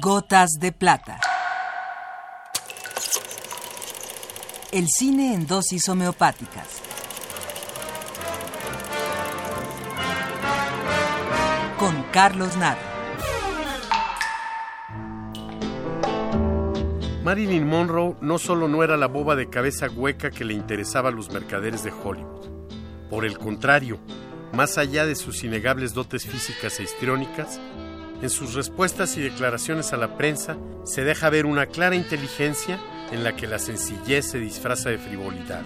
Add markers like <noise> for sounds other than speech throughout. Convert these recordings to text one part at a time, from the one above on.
Gotas de Plata. El cine en dosis homeopáticas. Con Carlos Naro. Marilyn Monroe no solo no era la boba de cabeza hueca que le interesaba a los mercaderes de Hollywood. Por el contrario, más allá de sus innegables dotes físicas e histriónicas, en sus respuestas y declaraciones a la prensa se deja ver una clara inteligencia en la que la sencillez se disfraza de frivolidad.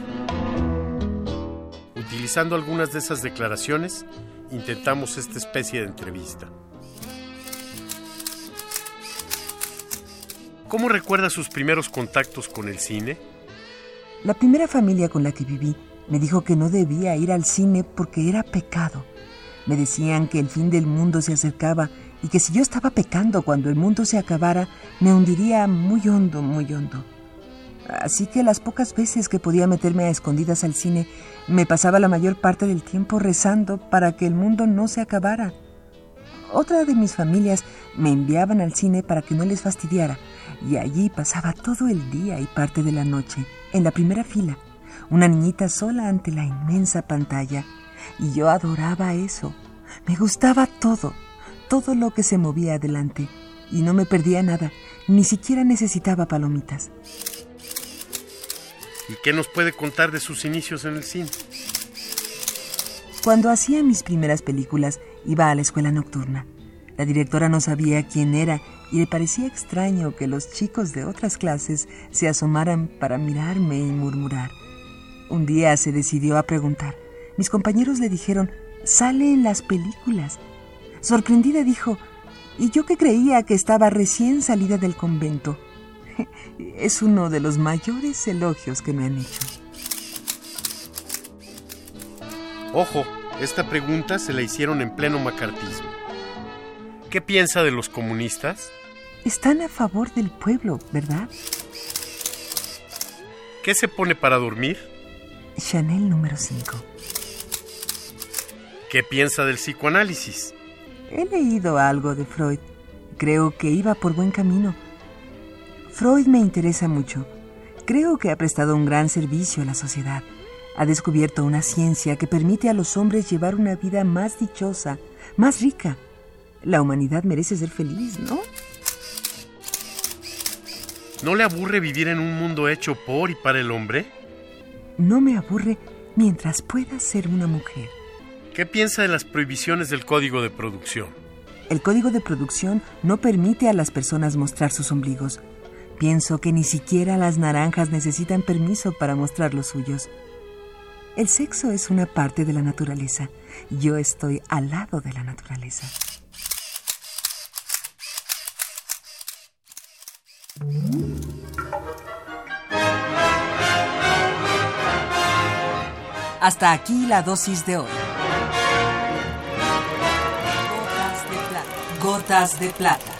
Utilizando algunas de esas declaraciones, intentamos esta especie de entrevista. ¿Cómo recuerda sus primeros contactos con el cine? La primera familia con la que viví me dijo que no debía ir al cine porque era pecado. Me decían que el fin del mundo se acercaba y que si yo estaba pecando cuando el mundo se acabara, me hundiría muy hondo, muy hondo. Así que las pocas veces que podía meterme a escondidas al cine, me pasaba la mayor parte del tiempo rezando para que el mundo no se acabara. Otra de mis familias me enviaban al cine para que no les fastidiara, y allí pasaba todo el día y parte de la noche, en la primera fila, una niñita sola ante la inmensa pantalla, y yo adoraba eso. Me gustaba todo todo lo que se movía adelante y no me perdía nada, ni siquiera necesitaba palomitas. ¿Y qué nos puede contar de sus inicios en el cine? Cuando hacía mis primeras películas, iba a la escuela nocturna. La directora no sabía quién era y le parecía extraño que los chicos de otras clases se asomaran para mirarme y murmurar. Un día se decidió a preguntar. Mis compañeros le dijeron, sale en las películas. Sorprendida dijo, ¿y yo que creía que estaba recién salida del convento? <laughs> Es uno de los mayores elogios que me han hecho. Ojo, esta pregunta se la hicieron en pleno macartismo. ¿Qué piensa de los comunistas? Están a favor del pueblo, ¿verdad? ¿Qué se pone para dormir? Chanel número 5. ¿Qué piensa del psicoanálisis? He leído algo de Freud. Creo que iba por buen camino. Freud me interesa mucho. Creo que ha prestado un gran servicio a la sociedad. Ha descubierto una ciencia que permite a los hombres llevar una vida más dichosa, más rica. La humanidad merece ser feliz, ¿no? ¿No le aburre vivir en un mundo hecho por y para el hombre? No me aburre mientras pueda ser una mujer. ¿Qué piensa de las prohibiciones del código de producción? El código de producción no permite a las personas mostrar sus ombligos. Pienso que ni siquiera las naranjas necesitan permiso para mostrar los suyos. El sexo es una parte de la naturaleza. Yo estoy al lado de la naturaleza. Hasta aquí la dosis de hoy. Gotas de Plata.